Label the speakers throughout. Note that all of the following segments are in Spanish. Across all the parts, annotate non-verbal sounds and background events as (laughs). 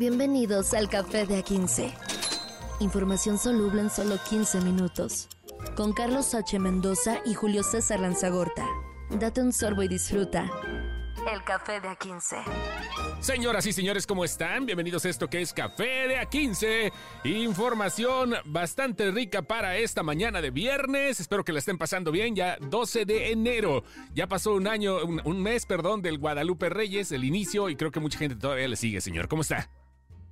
Speaker 1: Bienvenidos al Café de A15. Información soluble en solo 15 minutos. Con Carlos H. Mendoza y Julio César Lanzagorta. Date un sorbo y disfruta. El Café de A15.
Speaker 2: Señoras y señores, ¿cómo están? Bienvenidos a esto que es Café de A15. Información bastante rica para esta mañana de viernes. Espero que la estén pasando bien. Ya 12 de enero. Ya pasó un año, un, un mes, perdón, del Guadalupe Reyes, el inicio, y creo que mucha gente todavía le sigue, señor. ¿Cómo está?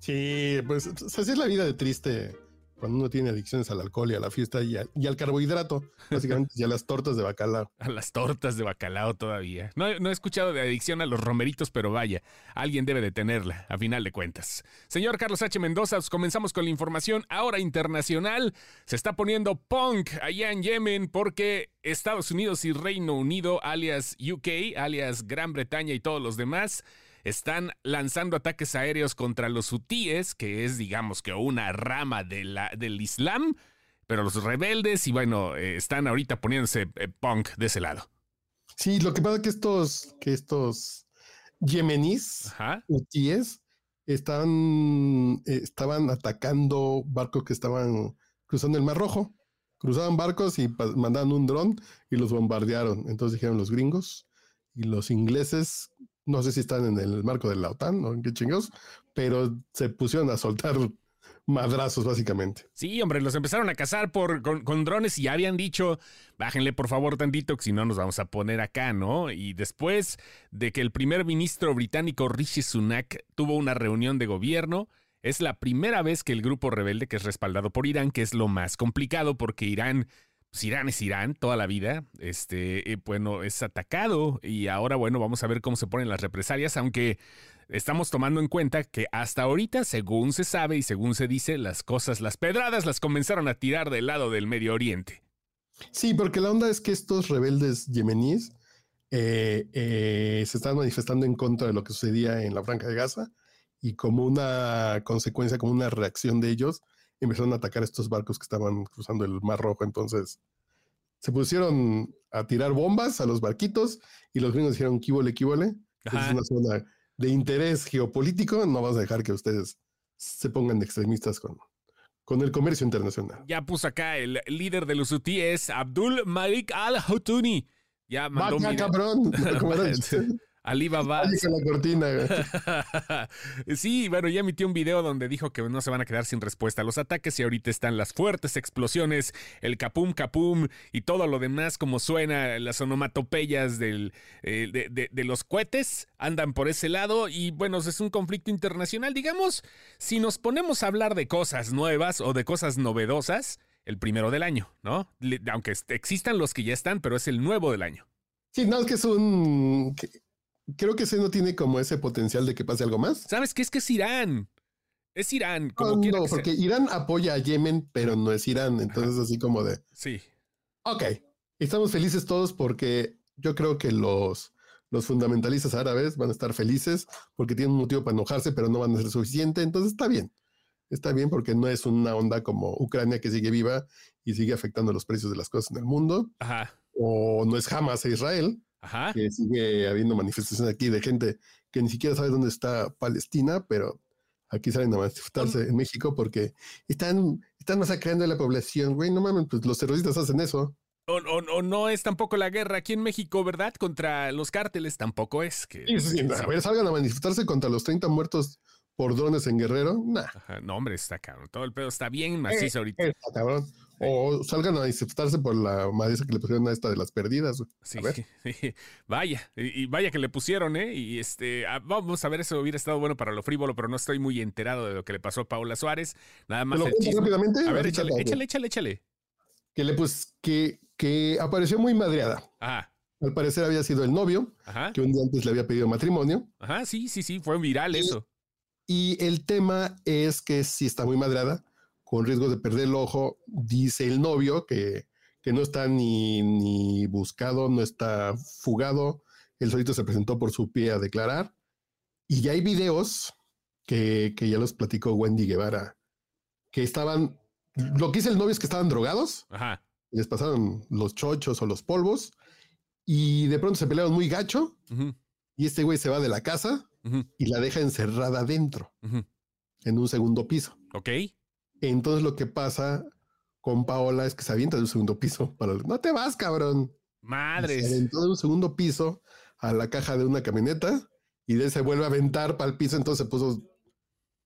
Speaker 3: Sí, pues así es la vida de triste cuando uno tiene adicciones al alcohol y a la fiesta y, a- y al carbohidrato, (laughs) básicamente, y a las tortas de bacalao.
Speaker 2: A las tortas de bacalao todavía. No, no he escuchado de adicción a los romeritos, pero vaya, alguien debe de tenerla, a final de cuentas. Señor Carlos H. Mendoza, pues comenzamos con la información ahora internacional. Se está poniendo punk allá en Yemen porque Estados Unidos y Reino Unido, alias UK, alias Gran Bretaña y todos los demás, están lanzando ataques aéreos contra los hutíes, que es digamos que una rama de la, del Islam, pero los rebeldes y bueno, eh, están ahorita poniéndose eh, punk de ese lado.
Speaker 3: Sí, lo que pasa es que estos, que estos yemeníes, hutíes, están, eh, estaban atacando barcos que estaban cruzando el Mar Rojo. Cruzaban barcos y mandaban un dron y los bombardearon. Entonces dijeron los gringos y los ingleses, no sé si están en el marco de la OTAN o en qué chingados, pero se pusieron a soltar madrazos básicamente.
Speaker 2: Sí, hombre, los empezaron a cazar por, con, con drones y ya habían dicho, bájenle por favor tantito, que si no nos vamos a poner acá, ¿no? Y después de que el primer ministro británico Rishi Sunak tuvo una reunión de gobierno, es la primera vez que el grupo rebelde, que es respaldado por Irán, que es lo más complicado porque Irán, pues Irán es Irán toda la vida, este, eh, bueno, es atacado y ahora, bueno, vamos a ver cómo se ponen las represalias, aunque estamos tomando en cuenta que hasta ahorita, según se sabe y según se dice, las cosas, las pedradas las comenzaron a tirar del lado del Medio Oriente.
Speaker 3: Sí, porque la onda es que estos rebeldes yemeníes eh, eh, se están manifestando en contra de lo que sucedía en la Franja de Gaza y como una consecuencia, como una reacción de ellos, empezaron a atacar estos barcos que estaban cruzando el Mar Rojo. Entonces se pusieron a tirar bombas a los barquitos y los gringos dijeron, quíbole, quíbole. Es una zona de interés geopolítico. No vamos a dejar que ustedes se pongan extremistas con, con el comercio internacional.
Speaker 2: Ya puso acá el líder de los hutíes, Abdul Malik al-Hutuni. Ya mandó un
Speaker 3: ¡Vaca,
Speaker 2: video.
Speaker 3: cabrón! (laughs)
Speaker 2: Alibaba.
Speaker 3: La cortina. güey. (laughs)
Speaker 2: sí, bueno, ya emitió un video donde dijo que no se van a quedar sin respuesta a los ataques y ahorita están las fuertes explosiones, el capum capum y todo lo demás como suena, las onomatopeyas del, eh, de, de- de los cohetes andan por ese lado y bueno, es un conflicto internacional. Digamos, si nos ponemos a hablar de cosas nuevas o de cosas novedosas, el primero del año, ¿no? Aunque existan los que ya están, pero es el nuevo del año.
Speaker 3: Sí, no, es que es un... creo que ese no tiene como ese potencial de que pase algo más.
Speaker 2: ¿Sabes qué? Es que es Irán. Es Irán, como
Speaker 3: No,
Speaker 2: quiera
Speaker 3: no,
Speaker 2: que sea.
Speaker 3: porque Irán apoya a Yemen, pero no es Irán. Entonces, así como de,
Speaker 2: Sí.
Speaker 3: ok, estamos felices todos porque yo creo que los, los fundamentalistas árabes van a estar felices porque tienen un motivo para enojarse, pero no van a ser suficiente. Entonces, está bien. Está bien porque no es una onda como Ucrania que sigue viva y sigue afectando los precios de las cosas en el mundo,
Speaker 2: Ajá.
Speaker 3: o no es Hamas e Israel,
Speaker 2: Ajá.
Speaker 3: que sigue habiendo manifestaciones aquí de gente que ni siquiera sabe dónde está Palestina, pero aquí salen a manifestarse en México porque están, están masacrando a la población, güey, no mames, pues los terroristas hacen eso.
Speaker 2: O, o- o no es tampoco la guerra aquí en México, ¿verdad? Contra los cárteles tampoco es. Que,
Speaker 3: A ver, salgan a manifestarse contra los 30 muertos por drones en Guerrero, nah,
Speaker 2: Ajá, no, hombre, está cabrón. Todo el pedo está bien macizo ahorita.
Speaker 3: está cabrón. O salgan a manifestarse por la madriza que le pusieron a esta de las perdidas. güey.
Speaker 2: Sí,
Speaker 3: ver. (laughs)
Speaker 2: vaya, y, vaya que le pusieron, ¿eh? Y este, ah, vamos a ver, eso hubiera estado bueno para lo frívolo, pero no estoy muy enterado de lo que le pasó a Paula Suárez. Nada
Speaker 3: ¿Te
Speaker 2: más
Speaker 3: lo cuento
Speaker 2: chisme.
Speaker 3: rápidamente?
Speaker 2: A ver, échale,
Speaker 3: lo-
Speaker 2: échale, échale, échale.
Speaker 3: Que le pues, que, que apareció muy madreada.
Speaker 2: Ajá,
Speaker 3: Al parecer había sido el novio,
Speaker 2: ajá,
Speaker 3: que un día antes le había pedido matrimonio.
Speaker 2: ajá, sí, sí, sí, fue viral
Speaker 3: Sí.
Speaker 2: eso.
Speaker 3: Y el tema es que sí está muy madrada, con riesgo de perder el ojo, dice el novio que, que no está ni, ni buscado, no está fugado. Él solito se presentó por su pie a declarar. Y ya hay videos que, que ya los platicó Wendy Guevara, que estaban, lo que dice el novio es que estaban drogados,
Speaker 2: Ajá,
Speaker 3: les pasaron los chochos o los polvos, y de pronto se pelearon muy gacho, y este güey se va de la casa y la deja encerrada adentro. en un segundo piso.
Speaker 2: Ok.
Speaker 3: Entonces lo que pasa con Paola es que se avienta de un segundo piso. Para, no te vas, cabrón.
Speaker 2: Madres.
Speaker 3: Se aventó de un segundo piso a la caja de una camioneta y de se vuelve a aventar para el piso. Entonces se puso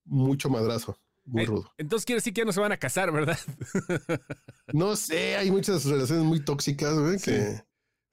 Speaker 3: mucho madrazo, muy
Speaker 2: Eh,
Speaker 3: rudo.
Speaker 2: Entonces quiere decir que ya no se van a casar, ¿verdad? (laughs)
Speaker 3: No sé, hay muchas relaciones muy tóxicas, güey,
Speaker 2: Sí,
Speaker 3: que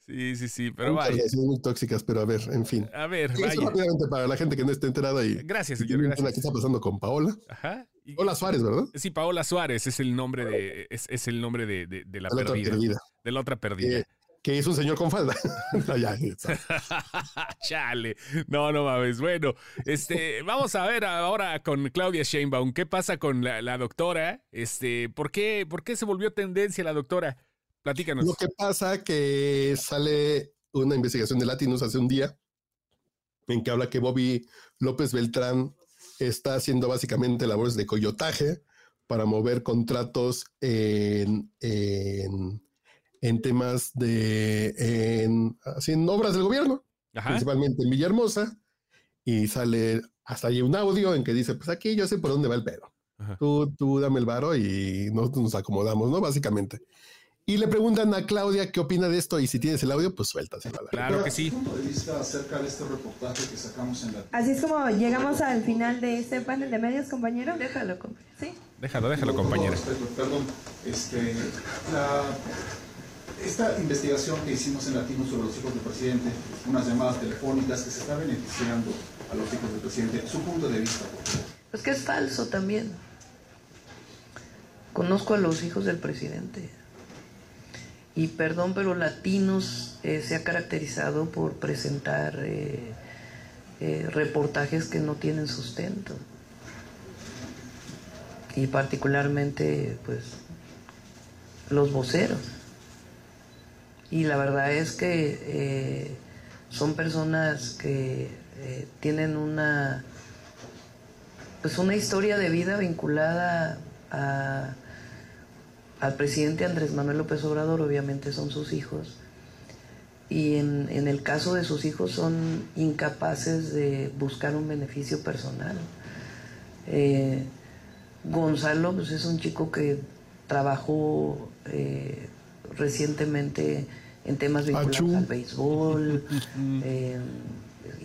Speaker 2: Sí, sí, sí, pero
Speaker 3: muchas
Speaker 2: vaya.
Speaker 3: muy tóxicas, pero a ver, en fin.
Speaker 2: A ver,
Speaker 3: Eso
Speaker 2: vaya.
Speaker 3: rápidamente para la gente que no esté enterada y
Speaker 2: Gracias, señor, gracias.
Speaker 3: qué está pasando con Paola.
Speaker 2: Ajá. Y-
Speaker 3: Hola Suárez, ¿verdad?
Speaker 2: Sí, Paola Suárez es el nombre de, es, es el nombre de, de- de la
Speaker 3: La otra
Speaker 2: perdida. De la otra perdida.
Speaker 3: Eh, que es un señor con falda. (laughs) No, ya, ya. (laughs)
Speaker 2: Chale. No, no mames. Bueno, este, vamos a ver ahora con Claudia Sheinbaum. ¿Qué pasa con la, la doctora? Este, ¿por qué, ¿por qué se volvió tendencia la doctora? Platícanos.
Speaker 3: Lo que pasa que sale una investigación de Latinos hace un día en que habla que Bobby López Beltrán está haciendo básicamente labores de coyotaje para mover contratos en, en, en temas de en, así, en obras del gobierno,
Speaker 2: Ajá.
Speaker 3: principalmente en Villahermosa, y sale hasta ahí un audio en que dice, pues aquí yo sé por dónde va el pedo. Tú, tú dame el varo y nosotros nos acomodamos, ¿no? Básicamente. Y le preguntan a Claudia qué opina de esto y si tienes el audio, pues suéltaselo.
Speaker 2: Claro que sí.
Speaker 4: acerca de este reportaje que sacamos en la
Speaker 5: Así es como llegamos al final de este panel de medios, compañero. Déjalo, compañero. Sí.
Speaker 2: Déjalo, déjalo,
Speaker 4: respeto, Perdón, este, la- esta investigación que hicimos en Latino sobre los hijos del presidente, unas llamadas telefónicas que se está beneficiando a los hijos del presidente, su punto de vista. por favor.
Speaker 6: Pues que es falso también. Conozco a los hijos del presidente. Y perdón, pero Latinos eh, se ha caracterizado por presentar eh, eh, reportajes que no tienen sustento. Y particularmente, pues, los voceros. Y la verdad es que son personas que tienen una pues una historia de vida vinculada a- al presidente Andrés Manuel López Obrador, obviamente son sus hijos. Y en, en el caso de sus hijos son incapaces de buscar un beneficio personal. Eh, Gonzalo pues, es un chico que trabajó eh, recientemente en temas vinculados
Speaker 3: Achú.
Speaker 6: al béisbol (laughs) eh,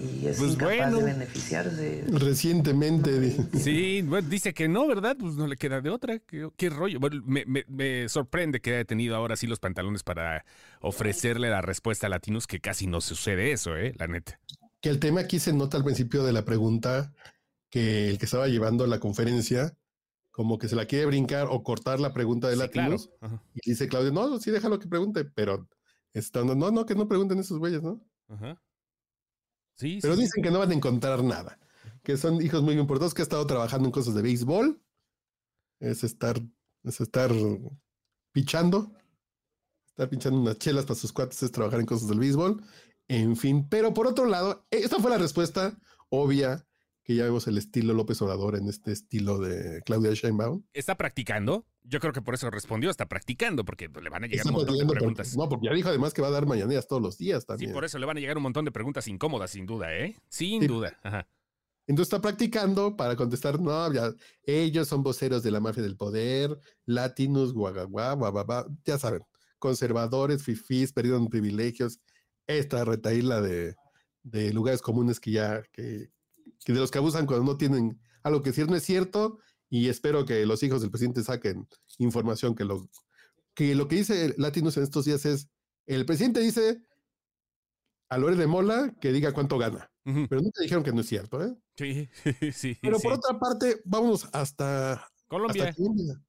Speaker 6: y es
Speaker 2: Pues
Speaker 6: incapaz
Speaker 2: bueno.
Speaker 6: de beneficiarse.
Speaker 3: Recientemente.
Speaker 2: Sí, bueno, dice que no, ¿verdad? Pues no le queda de otra. ¿Qué, qué rollo? Bueno, me, me- me sorprende que haya tenido ahora sí los pantalones para ofrecerle la respuesta a Latinos, que casi no sucede eso, ¿eh? La neta.
Speaker 3: Que el tema aquí se nota al principio de la pregunta que el que estaba llevando la conferencia, como que se la quiere brincar o cortar la pregunta de
Speaker 2: Sí.
Speaker 3: Latinos. Y dice Claudia, no, sí, déjalo que pregunte, pero estando, no, no, que no pregunten esos güeyes, ¿no?
Speaker 2: ajá. Sí,
Speaker 3: Pero
Speaker 2: sí,
Speaker 3: dicen que no van a encontrar nada, que son hijos muy importantes, que ha estado trabajando en cosas de béisbol, es estar, es estar pichando, estar pinchando unas chelas para sus cuates, es trabajar en cosas del béisbol, en fin. Pero por otro lado, esta fue la respuesta obvia que ya vemos el estilo López Obrador en este estilo de Claudia Sheinbaum.
Speaker 2: ¿Está practicando? Yo creo que por eso respondió, está practicando, porque le van a llegar
Speaker 3: Está
Speaker 2: un montón de preguntas.
Speaker 3: no, porque ya dijo además que va a dar mañaneras todos los días
Speaker 2: Sí,
Speaker 3: también.
Speaker 2: por eso le van a llegar un montón de preguntas incómodas, sin duda, ¿eh? Sin
Speaker 3: Sí.
Speaker 2: duda. Ajá.
Speaker 3: Entonces está practicando para contestar, no, ya, ellos son voceros de la mafia del poder, latinos, guaguaguá, guababá, ya saben, conservadores, fifís, perdieron privilegios, esta retaíla de, de lugares comunes que ya, que, que de los que abusan cuando no tienen algo que decir, no es cierto, y espero que los hijos del presidente saquen información que lo que, lo que dice Latinos en estos días es, el presidente dice a Lore de Mola que diga cuánto gana,
Speaker 2: Ujú.
Speaker 3: pero nunca dijeron que no es cierto, ¿eh?
Speaker 2: Sí, (laughs) sí.
Speaker 3: Pero
Speaker 2: sí.
Speaker 3: por otra parte, vámonos hasta
Speaker 2: Colombia.
Speaker 3: hasta Colombia.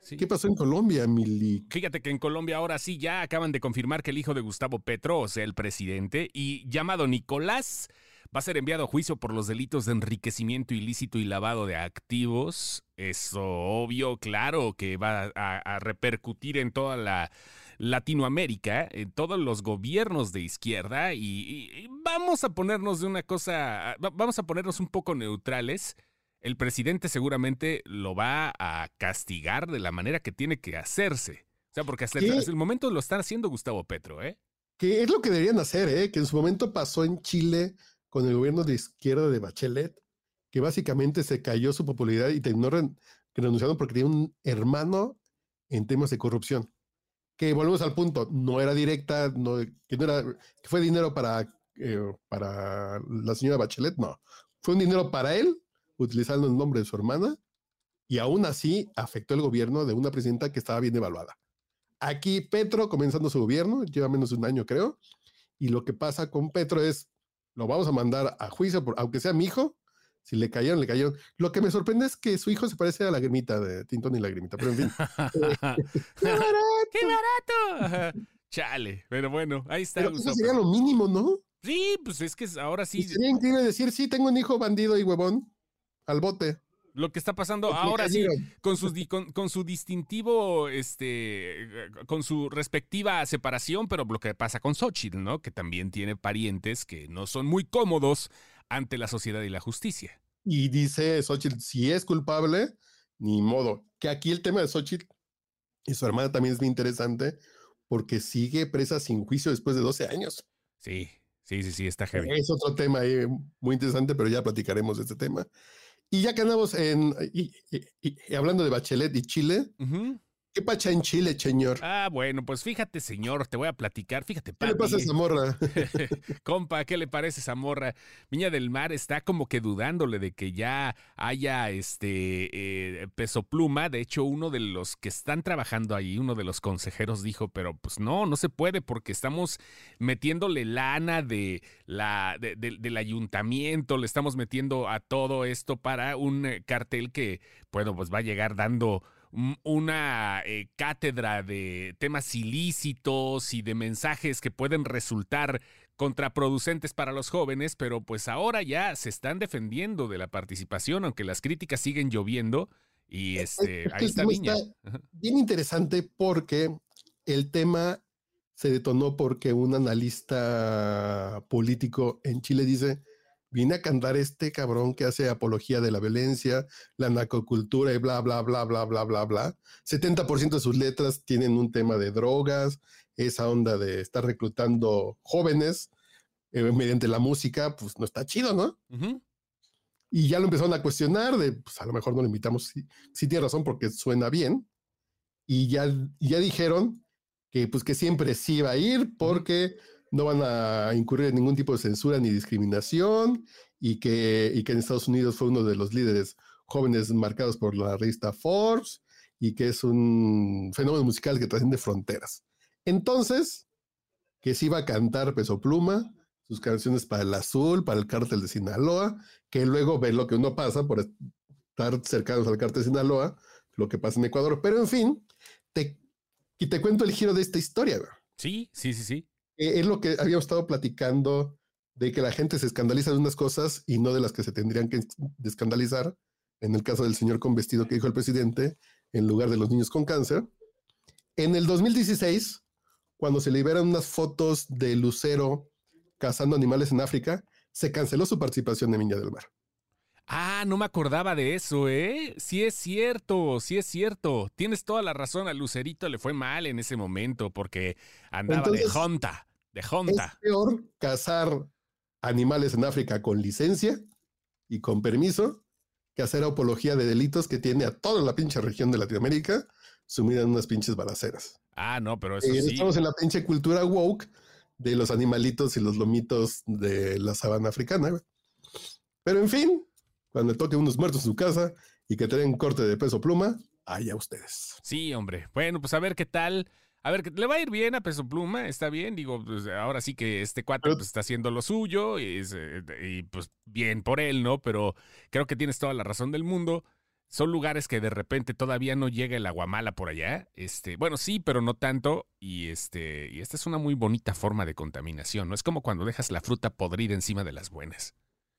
Speaker 2: sí.
Speaker 3: ¿Qué pasó en Colombia, Mili?
Speaker 2: Fíjate que en Colombia ahora sí ya acaban de confirmar que el hijo de Gustavo Petro, o sea, el presidente, y llamado Nicolás, va a ser enviado a juicio por los delitos de enriquecimiento ilícito y lavado de activos. Eso obvio, claro, que va a, a repercutir en toda la Latinoamérica, en todos los gobiernos de izquierda, y, vamos a ponernos de una cosa, va- vamos a ponernos un poco neutrales. El presidente seguramente lo va a castigar de la manera que tiene que hacerse. O sea, porque hasta el, hasta el momento lo está haciendo Gustavo Petro, ¿eh?
Speaker 3: Que es lo que deberían hacer, ¿eh? Que en su momento pasó en Chile con el gobierno de izquierda de Bachelet, que básicamente se cayó su popularidad y terminó renunciando porque tenía un hermano en temas de corrupción. Que volvemos al punto, no era directa, no, que no era, que fue dinero para, eh, para la señora Bachelet, no. Fue un dinero para él, utilizando el nombre de su hermana, y aún así afectó el gobierno de una presidenta que estaba bien evaluada. Aquí Petro comenzando su gobierno, lleva menos de un año creo, y lo que pasa con Petro es, lo vamos a mandar a juicio, por, aunque sea mi hijo, si le cayeron, le cayeron. Lo que me sorprende es que su hijo se parece a la grimita de Tintón y la grimita, pero en fin. (laughs)
Speaker 2: ¡Qué barato! ¡Qué barato! Chale, pero bueno, ahí está.
Speaker 3: Pero eso sería lo mínimo, ¿no?
Speaker 2: Sí, pues es que ahora sí.
Speaker 3: Sería increíble decir, sí, tengo un hijo bandido y huevón al bote
Speaker 2: lo que está pasando ahora sí, con, sus, con, su distintivo, este, con su respectiva separación, pero lo que pasa con Xochitl, ¿no? Que también tiene parientes que no son muy cómodos ante la sociedad y la justicia.
Speaker 3: Y dice Xochitl, si es culpable, ni modo. Que aquí el tema de Xochitl y su hermana también es muy interesante porque sigue presa sin juicio después de 12 años.
Speaker 2: Sí, sí, sí, sí, está heavy.
Speaker 3: Es otro tema muy interesante, pero ya platicaremos de este tema. Y ya que andamos en, y, hablando de Bachelet y Chile, ¿Qué pacha en Chile, señor?
Speaker 2: Ah, bueno, pues fíjate, señor, te voy a platicar. Fíjate,
Speaker 3: ¿Qué le pasa a Zamorra? (laughs)
Speaker 2: Compa, ¿qué le parece Zamorra? Viña del Mar está como que dudándole de que ya haya este eh, peso pluma. De hecho, uno de los que están trabajando ahí, uno de los consejeros dijo, pero pues no, no se puede porque estamos metiéndole lana de la, del ayuntamiento, le estamos metiendo a todo esto para un eh, cartel que, bueno, pues va a llegar dando una eh, cátedra de temas ilícitos y de mensajes que pueden resultar contraproducentes para los jóvenes, pero pues ahora ya se están defendiendo de la participación, aunque las críticas siguen lloviendo. Y este, ahí está Viña.
Speaker 3: bien interesante porque el tema se detonó porque un analista político en Chile dice, viene a cantar este cabrón que hace apología de la violencia, la narcocultura y bla, bla, bla, bla, bla, bla, bla. 70% de sus letras tienen un tema de drogas, esa onda de estar reclutando jóvenes eh, mediante la música, pues no está chido, ¿no? Y ya lo empezaron a cuestionar de, pues a lo mejor no lo invitamos, sí, tiene razón porque suena bien. Y ya, ya dijeron que pues que siempre sí iba a ir porque no van a incurrir en ningún tipo de censura ni discriminación y que, y que en Estados Unidos fue uno de los líderes jóvenes marcados por la revista Forbes y que es un fenómeno musical que trasciende fronteras. Entonces, que se iba a cantar Peso Pluma, sus canciones para el azul, para el cártel de Sinaloa, que luego ve lo que uno pasa por estar cercanos al cártel de Sinaloa, lo que pasa en Ecuador. Pero en fin, te, y te cuento el giro de esta historia.
Speaker 2: Sí, sí, sí, sí.
Speaker 3: Eh, es lo que habíamos estado platicando de que la gente se escandaliza de unas cosas y no de las que se tendrían que escandalizar. En el caso del señor con vestido que dijo el presidente, en lugar de los niños con cáncer. En el 2016, cuando se liberan unas fotos de Lucero cazando animales en África, se canceló su participación en Viña del Mar.
Speaker 2: Ah, no me acordaba de eso, ¿eh? Sí es cierto, sí es cierto. Tienes toda la razón, a Lucerito le fue mal en ese momento porque andaba de jonta, de jonta.
Speaker 3: Es peor cazar animales en África con licencia y con permiso que hacer apología de delitos que tiene a toda la pinche región de Latinoamérica sumida en unas pinches balaceras.
Speaker 2: Ah, no, pero eso
Speaker 3: eh,
Speaker 2: sí.
Speaker 3: Estamos en la pinche cultura woke de los animalitos y los lomitos de la sabana africana. Pero en fin, cuando toque unos muertos en su casa y que tengan corte de peso pluma, allá ustedes.
Speaker 2: Sí, hombre. Bueno, pues a ver qué tal. A ver, le va a ir bien a Peso Pluma, está bien, digo, pues ahora sí que este cuatro pues, está haciendo lo suyo y, eh, y, pues bien por él, ¿no? Pero creo que tienes toda la razón del mundo. Son lugares que de repente todavía no llega el aguamala por allá. Este, bueno, sí, pero no tanto. Y este, y esta es una muy bonita forma de contaminación, ¿no? Es como cuando dejas la fruta podrida encima de las buenas.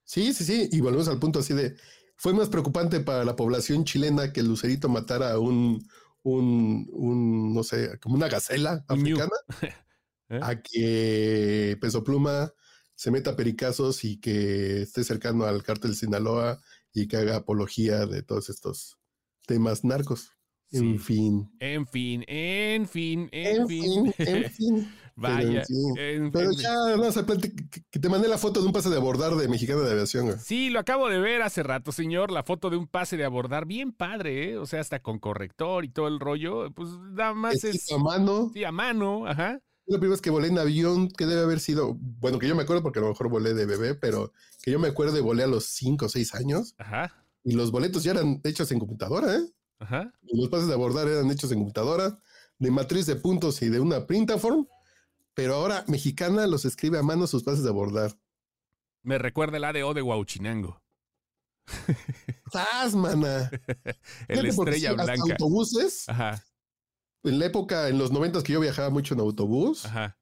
Speaker 3: Sí, sí, sí. Y volvemos al punto así de, fue más preocupante para la población chilena que el lucerito matara a un, un, un no sé, como una gacela africana, (laughs) ¿Eh? a que Peso Pluma se meta pericazos y que esté cercano al cártel Sinaloa y que haga apología de todos estos temas narcos. En fin.
Speaker 2: En fin, en fin, en, fin. En (laughs) fin. Vaya.
Speaker 3: Pero, sí.
Speaker 2: en-
Speaker 3: Pero
Speaker 2: en-
Speaker 3: ya, no, se plante- que, te mandé la foto de un pase de abordar de Mexicana de Aviación. güey.
Speaker 2: Sí, lo acabo de ver hace rato, señor. La foto de un pase de abordar bien padre, ¿eh? O sea, hasta con corrector y todo el rollo. Pues nada más es.
Speaker 3: Escrito a mano.
Speaker 2: Sí, a mano, ajá.
Speaker 3: La primera vez que volé en avión, que debe haber sido, bueno, que yo me acuerdo porque a lo mejor volé de bebé, pero que yo me acuerdo volé a los 5 o 6 años
Speaker 2: Ajá.
Speaker 3: y los boletos ya eran hechos en computadora, ¿eh?
Speaker 2: Ajá.
Speaker 3: Y los pases de abordar eran hechos en computadora, de matriz de puntos y de una printaform, pero ahora Mexicana los escribe a mano sus pases de abordar.
Speaker 2: Me recuerda el ADO de Huauchinango. (laughs)
Speaker 3: ¡Sas, mana! (laughs)
Speaker 2: El estrella
Speaker 3: sí, hasta
Speaker 2: blanca.
Speaker 3: autobuses,
Speaker 2: Ajá,
Speaker 3: en la época, en los 90 que yo viajaba mucho en autobús,
Speaker 2: ajá.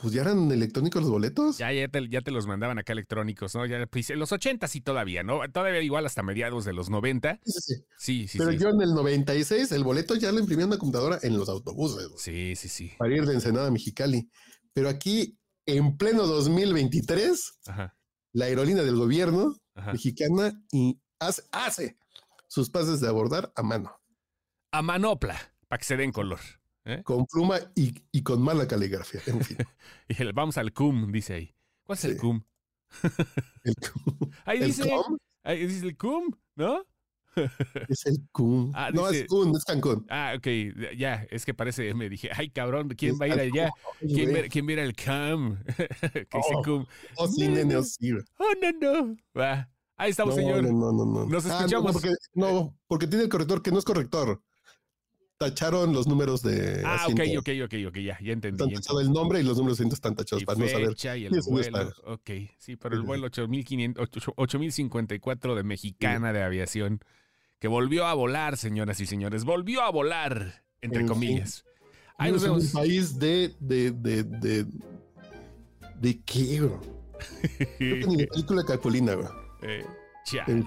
Speaker 3: Pues ya eran electrónicos los boletos.
Speaker 2: Ya, ya, te, ya te los mandaban acá electrónicos, ¿no? Ya, pues, en los 80 sí todavía, ¿no? Todavía igual hasta mediados de los 90.
Speaker 3: Sí, sí, sí.
Speaker 2: Sí,
Speaker 3: Pero
Speaker 2: sí.
Speaker 3: yo en el 96, el boleto ya lo imprimía en una computadora en los autobuses.
Speaker 2: Sí, sí, sí.
Speaker 3: para ir de Ensenada a Mexicali. Pero aquí, en pleno 2023,
Speaker 2: Ajá,
Speaker 3: la aerolínea del gobierno
Speaker 2: ajá.
Speaker 3: mexicana y hace, hace sus pases de abordar a mano,
Speaker 2: A manopla, para que se den color. ¿Eh?
Speaker 3: con pluma y, y con mala caligrafía. En fin, (laughs)
Speaker 2: Y el, vamos al CUM, dice ahí. ¿Cuál es el. CUM?
Speaker 3: el, (laughs)
Speaker 2: Ahí
Speaker 3: el
Speaker 2: dice,
Speaker 3: com
Speaker 2: ahí dice el CUM, ¿no? (laughs)
Speaker 3: es el Kun.
Speaker 2: Ah,
Speaker 3: no,
Speaker 2: dice-
Speaker 3: es Kun, es Cancún.
Speaker 2: Ah, ok, ya, es que parece, me dije, ay cabrón, ¿quién
Speaker 3: Es
Speaker 2: va a ir allá? ¿Quién,
Speaker 3: güey.
Speaker 2: ver- quién viera el CAM? que
Speaker 3: Oh,
Speaker 2: CUM.
Speaker 3: Oh, sí,
Speaker 2: No,
Speaker 3: nene,
Speaker 2: no.
Speaker 3: oh, sí, güey.
Speaker 2: Oh, no, no. Va. Ahí estamos,
Speaker 3: No,
Speaker 2: señor.
Speaker 3: no, no, no, no.
Speaker 2: Nos
Speaker 3: Ah, no,
Speaker 2: escuchamos.
Speaker 3: porque, no, porque tiene el corrector que no es corrector. Tacharon los números de.
Speaker 2: Ah, ok,
Speaker 3: asiento.
Speaker 2: ok, ok, ok, ya, ya entendí.
Speaker 3: Están tachado el nombre y los números de asiento están tachados
Speaker 2: Y
Speaker 3: para no saber.
Speaker 2: y el vuelo. Ok, sí, pero el vuelo 8500, ocho- 8054 de Mexicana de Aviación, que volvió a volar, señoras y señores, volvió a volar, entre
Speaker 3: En fin.
Speaker 2: comillas. Ahí nos vemos.
Speaker 3: un país de. de. de. de. ¿De qué, bro? Creo que ni película Capulina, bro. (laughs)
Speaker 2: Eh, chale.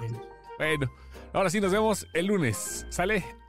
Speaker 2: Bueno, ahora sí nos vemos el lunes. ¿Sale?